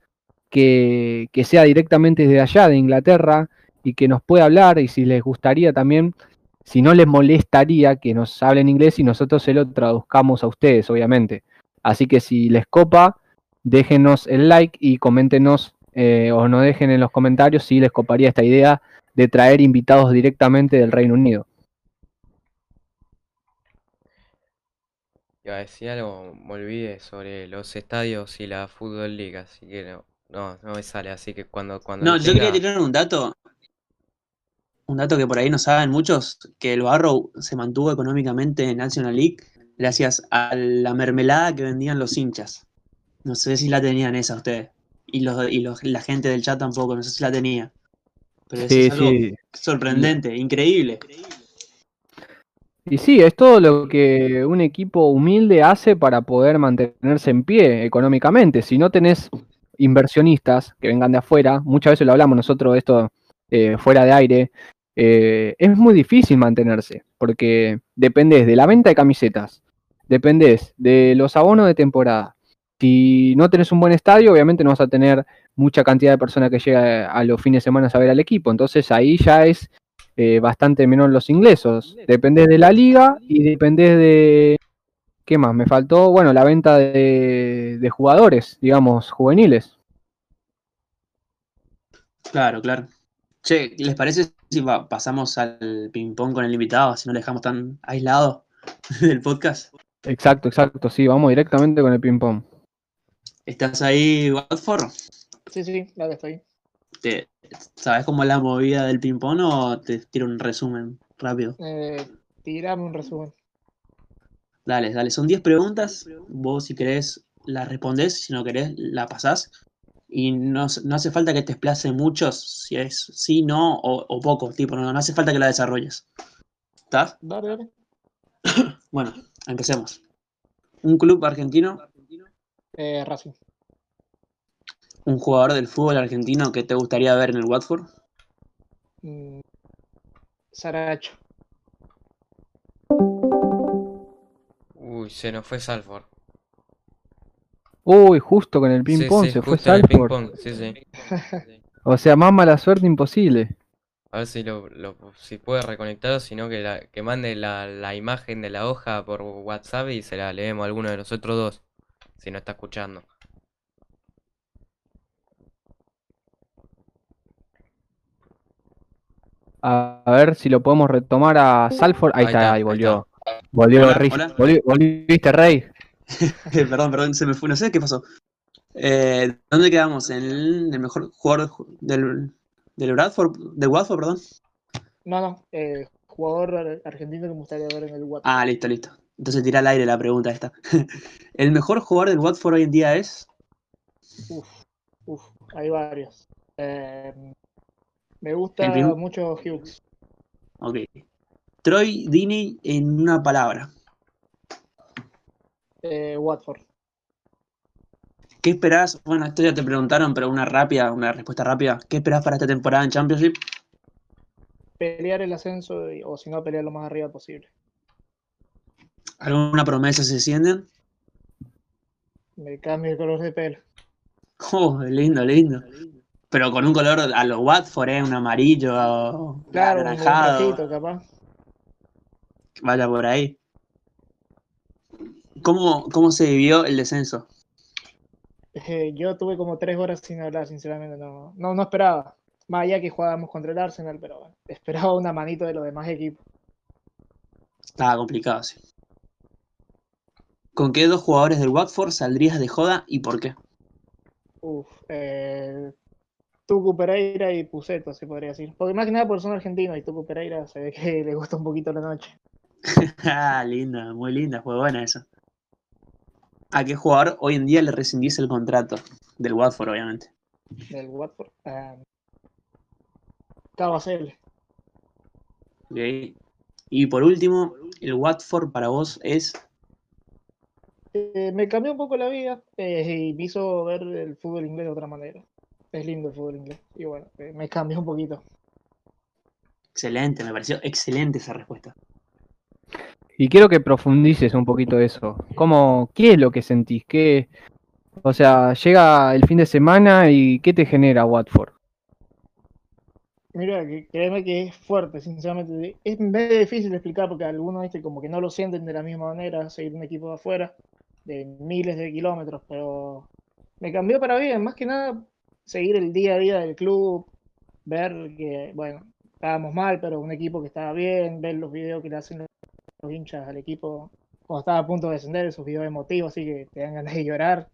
que, que sea directamente desde allá, de Inglaterra, y que nos pueda hablar, y si les gustaría también, si no les molestaría que nos hablen inglés y nosotros se lo traduzcamos a ustedes, obviamente. Así que si les copa, déjenos el like y coméntenos eh, o nos dejen en los comentarios si les coparía esta idea de traer invitados directamente del Reino Unido. Iba a decir algo, me olvidé sobre los estadios y la Fútbol League, así que no, no, no me sale, así que cuando, cuando No, yo quería tirar un dato. Un dato que por ahí no saben muchos, que el Barrow se mantuvo económicamente en National League gracias a la mermelada que vendían los hinchas. No sé si la tenían esa ustedes. Y los y los, la gente del chat tampoco, no sé si la tenía. Pero eso Sí, es algo sí. sorprendente, increíble. Y sí, es todo lo que un equipo humilde hace para poder mantenerse en pie económicamente. Si no tenés inversionistas que vengan de afuera, muchas veces lo hablamos nosotros esto eh, fuera de aire, eh, es muy difícil mantenerse, porque dependés de la venta de camisetas, dependés de los abonos de temporada. Si no tenés un buen estadio, obviamente no vas a tener mucha cantidad de personas que llega a los fines de semana a ver al equipo. Entonces ahí ya es eh, bastante menor los ingresos. Dependés de la liga y dependés de... ¿Qué más? Me faltó, bueno, la venta de, de jugadores, digamos, juveniles. Claro, claro. Che, ¿les parece si pa- pasamos al ping-pong con el invitado, si no lo dejamos tan aislado (laughs) del podcast? Exacto, exacto, sí, vamos directamente con el ping-pong. ¿Estás ahí, Watford? Sí, sí, claro que estoy. ¿Te, ¿Sabes cómo es la movida del ping-pong o te tiro un resumen rápido? Eh, tirame un resumen. Dale, dale, son 10 preguntas. Vos, si querés, las respondés, si no querés, la pasás. Y no, no hace falta que te desplace mucho, si es sí, no o, o poco. Tipo, no, no hace falta que la desarrolles. ¿Estás? Dale, dale. (coughs) Bueno, empecemos. Un club argentino, Eh, Racing. Un jugador del fútbol argentino que te gustaría ver en el Watford. Mm, Saracho. Uy, se nos fue Salford. Uy, justo con el ping-pong sí, se fue justo en el Salford. ping-pong, sí, sí. (laughs) O sea, más mala suerte imposible. A ver si lo, lo- si puede reconectar o si no que, la- que mande la, la imagen de la hoja por WhatsApp y se la leemos a alguno de nosotros dos, si no está escuchando. A, a ver si lo podemos retomar a Salford. Ahí, Ahí está, está, ahí ahí volvió. Volvió, Hola, Riz- hola. volvi- volviste, Rey. (laughs) perdón, perdón, se me fue, no sé qué pasó. Eh, ¿Dónde quedamos? ¿En el, el mejor jugador del, del Bradford, del Watford, perdón? No, no, eh, jugador ar- argentino que me gustaría ver en el Watford. Ah, listo, listo. Entonces tira al aire la pregunta esta. (laughs) ¿El mejor jugador del Watford hoy en día es? Uf, uf, hay varios. Eh, me gusta mucho Hughes. Ok. Troy Deeney en una palabra. Eh, Watford. ¿Qué esperás? Bueno, esto ya te preguntaron, pero una rápida, una respuesta rápida. ¿Qué esperás para esta temporada en Championship? Pelear el ascenso y- o si no, pelear lo más arriba posible. ¿Alguna promesa si descienden? Me cambio el color de pelo. Oh, lindo, lindo. Pero con un color a los Watford, ¿eh? Un amarillo, Claro, un anaranjado. rojito, capaz. Vaya por ahí. ¿Cómo, cómo se vivió el descenso? Eh, yo tuve como tres horas sin hablar, sinceramente. No, no, no esperaba. Más allá que jugábamos contra el Arsenal, pero bueno, esperaba una manito de los demás equipos. Estaba complicado, sí. ¿Con qué dos jugadores del Watford saldrías de joda y por qué? Uf, eh, Tucu Pereira y Puceto, se podría decir. Porque más que nada porque son argentinos y Tucu Pereira se ve que (laughs) le gusta un poquito la noche. (laughs) ah, linda, muy linda, fue buena eso. ¿A qué jugador hoy en día le rescindís el contrato? Del Watford, obviamente. Del Watford. Ah, Cavacel. Ok. Y por último, el Watford para vos es. Eh, me cambió un poco la vida eh, y me hizo ver el fútbol inglés de otra manera. Es lindo el fútbol inglés. Y bueno, eh, me cambió un poquito. Excelente, me pareció excelente esa respuesta. Y quiero que profundices un poquito eso. ¿Cómo, ¿Qué es lo que sentís? ¿Qué, o sea, llega el fin de semana y ¿qué te genera Watford? Mira, que, créeme que es fuerte, sinceramente. Es medio difícil de explicar porque algunos ¿viste? como que no lo sienten de la misma manera, seguir un equipo de afuera, de miles de kilómetros, pero me cambió para bien, más que nada seguir el día a día del club, ver que, bueno, estábamos mal, pero un equipo que estaba bien, ver los videos que le hacen los hinchas al equipo cuando estaba a punto de descender, esos videos emotivos, así que te dan ganas de llorar.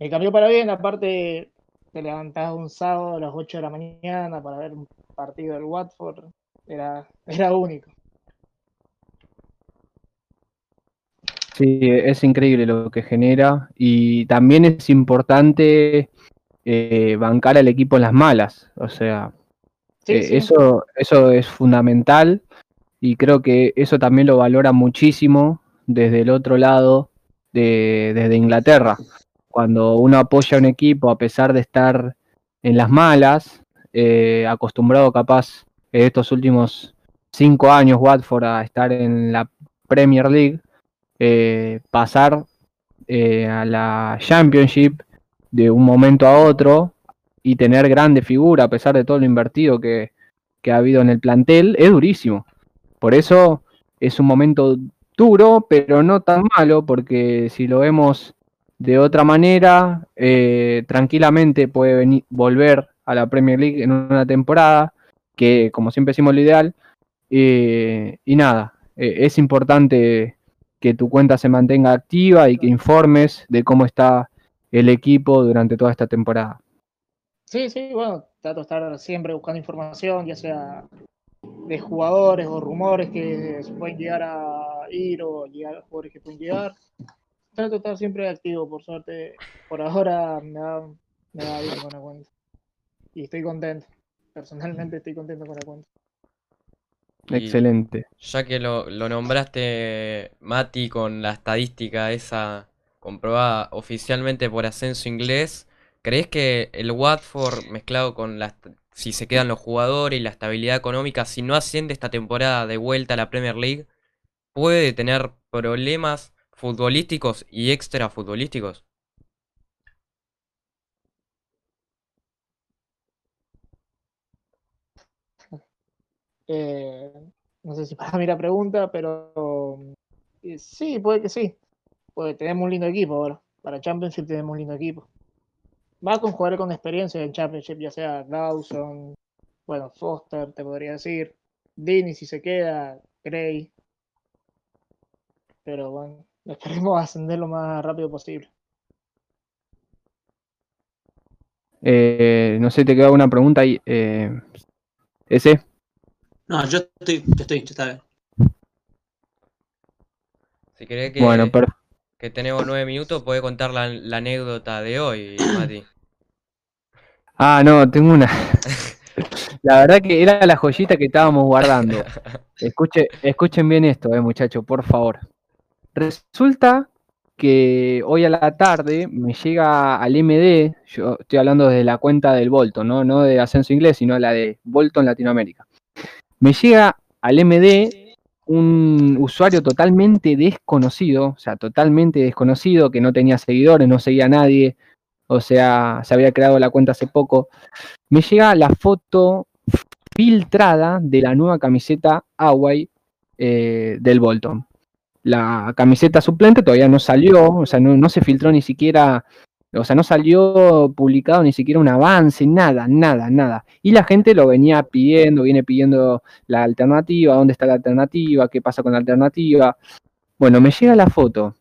Me cambió para bien, aparte te levantás un sábado a las 8 de la mañana para ver un partido del Watford, era, (laughs) era único. Sí, es increíble lo que genera y también es importante eh, bancar al equipo en las malas. O sea, Sí, eh, sí. eso, eso es fundamental y creo que eso también lo valora muchísimo desde el otro lado, de, desde Inglaterra. Cuando uno apoya a un equipo a pesar de estar en las malas, eh, acostumbrado capaz en estos últimos cinco años Watford a estar en la Premier League, pasar a la Championship de un momento a otro y tener grande figura a pesar de todo lo invertido que, que ha habido en el plantel, es durísimo. Por eso es un momento duro, pero no tan malo, porque si lo vemos de otra manera, eh, tranquilamente puede venir, volver a la Premier League en una temporada, que como siempre decimos lo ideal, eh, y nada, eh, es importante que tu cuenta se mantenga activa y que informes de cómo está el equipo durante toda esta temporada. Sí, sí, bueno, trato de estar siempre buscando información, ya sea de jugadores o rumores que se pueden llegar a ir o llegar a jugadores que pueden llegar. Trato de estar siempre activo, por suerte, por ahora me va, me va bien con la cuenta. Y estoy contento, personalmente estoy contento con la cuenta. Y Excelente. Ya que lo, lo nombraste, Mati, con la estadística esa comprobada oficialmente por Ascenso Inglés, ¿crees que el Watford mezclado con la, est- si se quedan los jugadores y la estabilidad económica, si no asciende esta temporada de vuelta a la Premier League, puede tener problemas futbolísticos y extra futbolísticos? Eh, no sé si (laughs) para mí la pregunta, pero eh, sí, puede que sí. Porque tenemos un lindo equipo ahora. Para Championship tenemos un lindo equipo. Va con jugadores con experiencia en Championship, ya sea Dawson, bueno, Foster, te podría decir. Dini si se queda, Gray. Pero bueno, (laughs) esperemos ascender lo más rápido posible. Eh, no sé, te queda alguna pregunta ahí. Eh, ese. No, yo estoy, yo estoy, yo está bien. Si querés que, Bueno, per- que tenemos nueve minutos, podés contar la, la anécdota de hoy, (clears throat) Mati. Ah, no, tengo una. (laughs) La verdad que era la joyita que estábamos guardando. Escuche, escuchen bien esto, eh, muchachos, por favor. Resulta que hoy a la tarde me llega al MD, yo estoy hablando desde la cuenta del Bolton, ¿no? no de Ascenso Inglés, sino la de Bolton Latinoamérica. Me llega al MD un usuario totalmente desconocido, o sea, totalmente desconocido, que no tenía seguidores, no seguía a nadie, o sea, se había creado la cuenta hace poco. Me llega la foto filtrada de la nueva camiseta Away eh, del Bolton. La camiseta suplente todavía no salió, o sea, no se filtró ni siquiera, o sea, no salió publicado ni siquiera un avance, nada, nada, nada. Y la gente lo venía pidiendo, viene pidiendo la alternativa, dónde está la alternativa, qué pasa con la alternativa. Bueno, me llega la foto.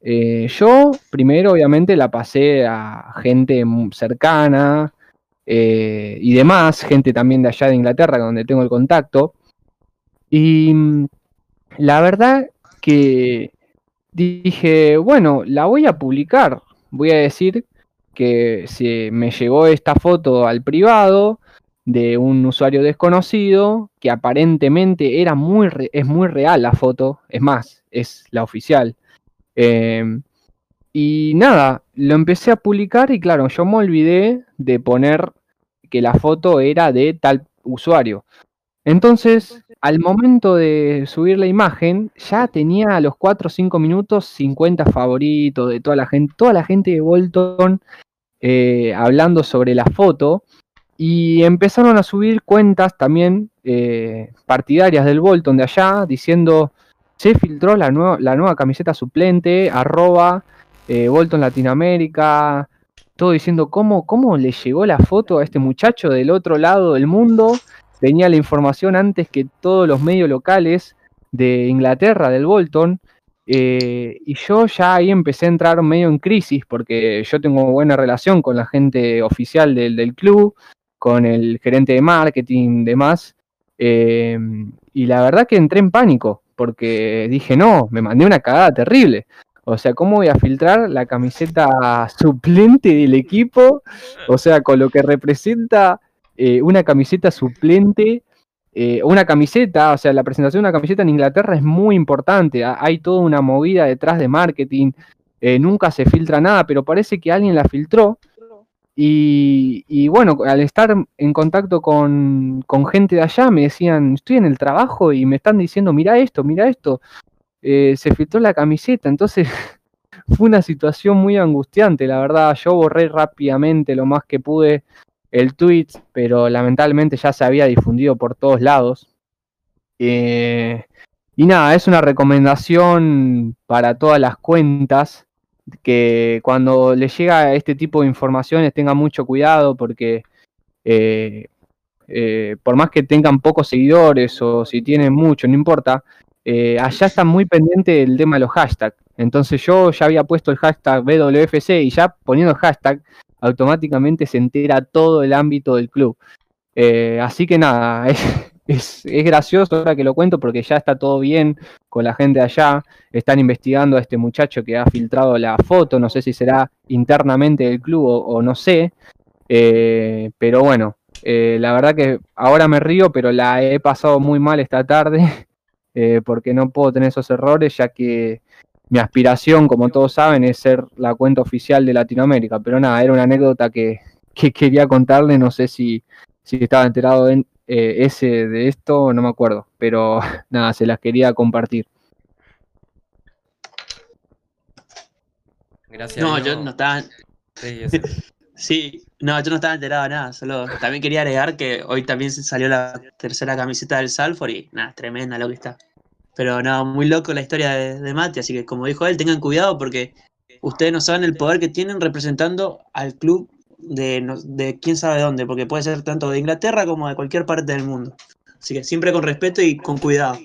Eh, yo primero obviamente la pasé a gente cercana eh, y demás, gente también de allá de Inglaterra donde tengo el contacto. Y mm, la verdad que dije, bueno, la voy a publicar. Voy a decir que se me llegó esta foto al privado de un usuario desconocido que aparentemente era muy es muy real la foto, es más, es la oficial. Eh, y nada, lo empecé a publicar y claro, yo me olvidé de poner que la foto era de tal usuario. Entonces, al momento de subir la imagen, ya tenía a los 4 o 5 minutos 50 favoritos de toda la gente, toda la gente de Bolton eh, hablando sobre la foto. Y empezaron a subir cuentas también eh, partidarias del Bolton de allá, diciendo, se filtró la, nueva la nueva camiseta suplente, arroba eh, Bolton Latinoamérica, todo diciendo cómo, cómo le llegó la foto a este muchacho del otro lado del mundo. Tenía la información antes que todos los medios locales de Inglaterra, del Bolton. eh, y yo ya ahí empecé a entrar medio en crisis porque yo tengo buena relación con la gente oficial del, del club, con el gerente de marketing, demás. eh, y la verdad que entré en pánico porque dije, no, me mandé una cagada terrible. O sea, ¿cómo voy a filtrar la camiseta suplente del equipo? O sea, con lo que representa eh, una camiseta suplente, eh, una camiseta, o sea, la presentación de una camiseta en Inglaterra es muy importante. ha- Hay toda una movida detrás de marketing. eh, nunca se filtra nada, pero parece que alguien la filtró. Y, bueno, al estar en contacto con, con gente de allá, me decían, estoy en el trabajo y me están diciendo, mira esto, mira esto. se filtró la camiseta, entonces (laughs) fue una situación muy angustiante, la verdad. Yo borré rápidamente lo más que pude el tweet, pero lamentablemente ya se había difundido por todos lados. Eh, y nada, es una recomendación para todas las cuentas que cuando les llega este tipo de informaciones tengan mucho cuidado porque eh, eh, por más que tengan pocos seguidores o si tienen mucho, no importa, allá están muy pendientes del tema de los hashtags. Entonces yo ya había puesto el hashtag WFC y ya poniendo el hashtag automáticamente se entera todo el ámbito del club. Eh, así que nada, (laughs) es, es, gracioso ahora que lo cuento porque ya está todo bien con la gente allá. Están investigando a este muchacho que ha filtrado la foto. No sé si será internamente del club o, no sé. Eh, pero bueno, eh, la verdad que ahora me río, pero la he pasado muy mal esta tarde (laughs) porque no puedo tener esos errores, ya que mi aspiración, como todos saben, es ser la cuenta oficial de Latinoamérica. Pero nada, era una anécdota que, que quería contarle. No sé si, si estaba enterado en, eh, ese de esto, no me acuerdo. Pero (laughs) nada, se las quería compartir. Gracias. No, yo no estaba. (laughs) Sí, no, yo no estaba enterado de nada. Solo también quería agregar que hoy también se salió la tercera camiseta del Salford y nada, tremenda lo que está. Pero no, muy loco la historia de, de Mati, así que como dijo él, tengan cuidado porque ustedes no saben el poder que tienen representando al club de, no- de quién sabe dónde, porque puede ser tanto de Inglaterra como de cualquier parte del mundo. Así que siempre con respeto y con cuidado.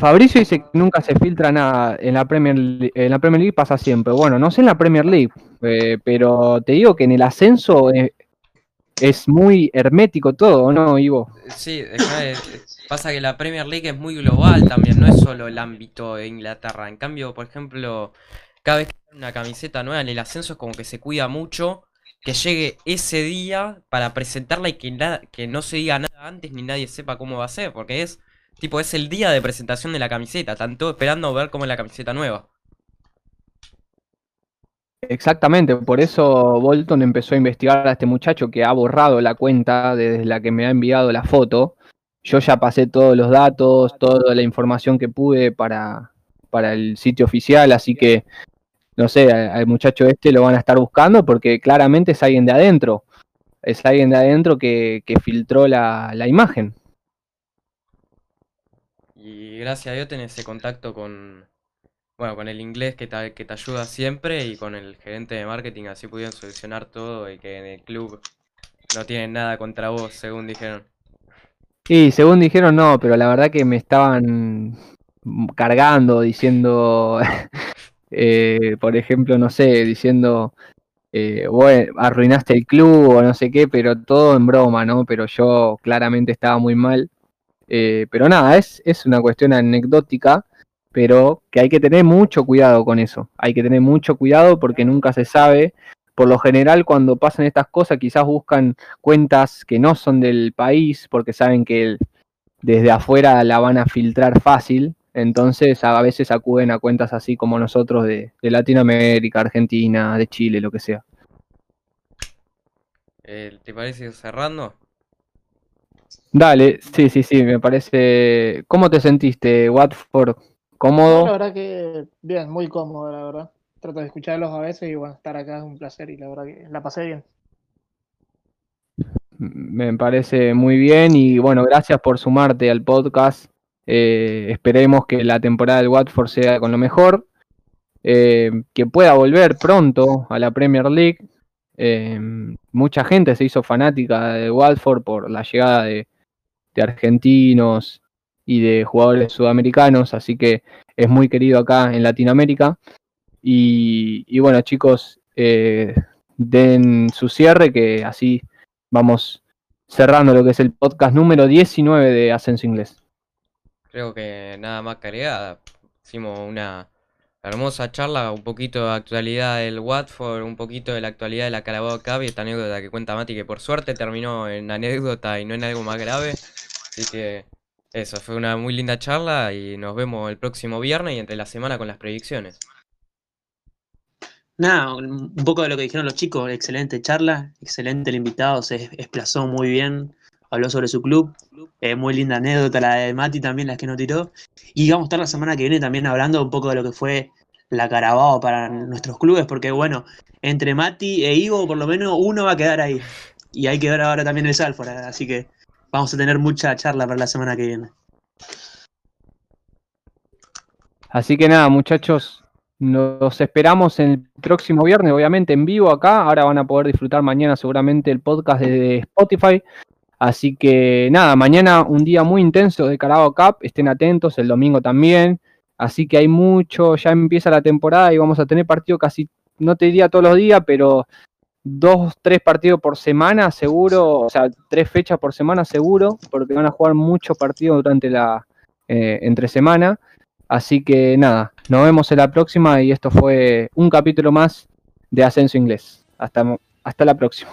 Fabricio dice que nunca se filtra nada en la Premier League, en la Premier League pasa siempre. Bueno, no sé en la Premier League, eh, pero te digo que en el ascenso eh, es muy hermético todo, ¿no, Ivo? Sí, de- pasa que la Premier League es muy global también, no es solo el ámbito de Inglaterra. En cambio, por ejemplo, cada vez que hay una camiseta nueva en el ascenso es como que se cuida mucho que llegue ese día para presentarla y que, que no se diga nada antes ni nadie sepa cómo va a ser, porque es tipo es el día de presentación de la camiseta, tanto esperando ver cómo es la camiseta nueva. Exactamente, por eso Bolton empezó a investigar a este muchacho que ha borrado la cuenta desde la que me ha enviado la foto. Yo ya pasé todos los datos, toda la información que pude para, para el sitio oficial, así que no sé, al muchacho este lo van a estar buscando porque claramente es alguien de adentro. Es alguien de adentro que, que filtró la, la imagen. Y gracias a Dios tenés ese contacto con, bueno, con el inglés que te, que te ayuda siempre y con el gerente de marketing, así pudieron solucionar todo y que en el club no tienen nada contra vos, según dijeron. Y según dijeron, no, pero la verdad que me estaban cargando, diciendo, (laughs) eh, por ejemplo, no sé, diciendo, eh, arruinaste el club o no sé qué, pero todo en broma, ¿no? Pero yo claramente estaba muy mal. Eh, pero nada, es, es una cuestión anecdótica, pero que hay que tener mucho cuidado con eso. Hay que tener mucho cuidado porque nunca se sabe. Por lo general, cuando pasan estas cosas, quizás buscan cuentas que no son del país porque saben que el- desde afuera la van a filtrar fácil. Entonces, a veces acuden a cuentas así como nosotros de, de Latinoamérica, Argentina, de Chile, lo que sea. Eh, ¿te parece ir cerrando? Dale, sí, sí, sí, me parece. ¿Cómo te sentiste, Watford? No, la ¿Cómodo? verdad que bien, muy cómodo, la verdad. Trato de escucharlos a veces y bueno, estar acá es un placer y la verdad que la pasé bien. Me parece muy bien y bueno, gracias por sumarte al podcast. Eh, esperemos que la temporada del Watford sea con lo mejor, eh, que pueda volver pronto a la Premier League. Eh, mucha gente se hizo fanática de Watford por la llegada de, de argentinos y de jugadores sudamericanos, así que es muy querido acá en Latinoamérica. Y, bueno, chicos, eh, den su cierre, que así vamos cerrando lo que es el podcast número 19 de Ascenso Inglés. Creo que nada más que agregar. Hicimos una hermosa charla, un poquito de actualidad del Watford, un poquito de la actualidad de la Carabao Cup y esta anécdota que cuenta Mati, que por suerte terminó en anécdota y no en algo más grave. Así que eso, fue una muy linda charla y nos vemos el próximo viernes y entre la semana con las predicciones. Nada, un poco de lo que dijeron los chicos, excelente charla, excelente el invitado, se explazó muy bien, habló sobre su club, eh, muy linda anécdota la de Mati también, las que no tiró. Y vamos a estar la semana que viene también hablando un poco de lo que fue la Carabao para nuestros clubes, porque bueno, entre Mati e Ivo por lo menos uno va a quedar ahí. Y hay que ver ahora también el Salford, así que vamos a tener mucha charla para la semana que viene. Así que nada, muchachos, nos esperamos el próximo viernes, obviamente en vivo acá. Ahora van a poder disfrutar mañana seguramente el podcast de Spotify. Así que nada, mañana un día muy intenso de Carabao Cup. Estén atentos, el domingo también. Así que hay mucho, ya empieza la temporada y vamos a tener partido casi, no te diría todos los días, pero dos, tres partidos por semana seguro, o sea, tres fechas por semana seguro, porque van a jugar muchos partidos durante la eh, entre semana. Así que nada, nos vemos en la próxima y esto fue un capítulo más de Ascenso Inglés. Hasta, hasta la próxima.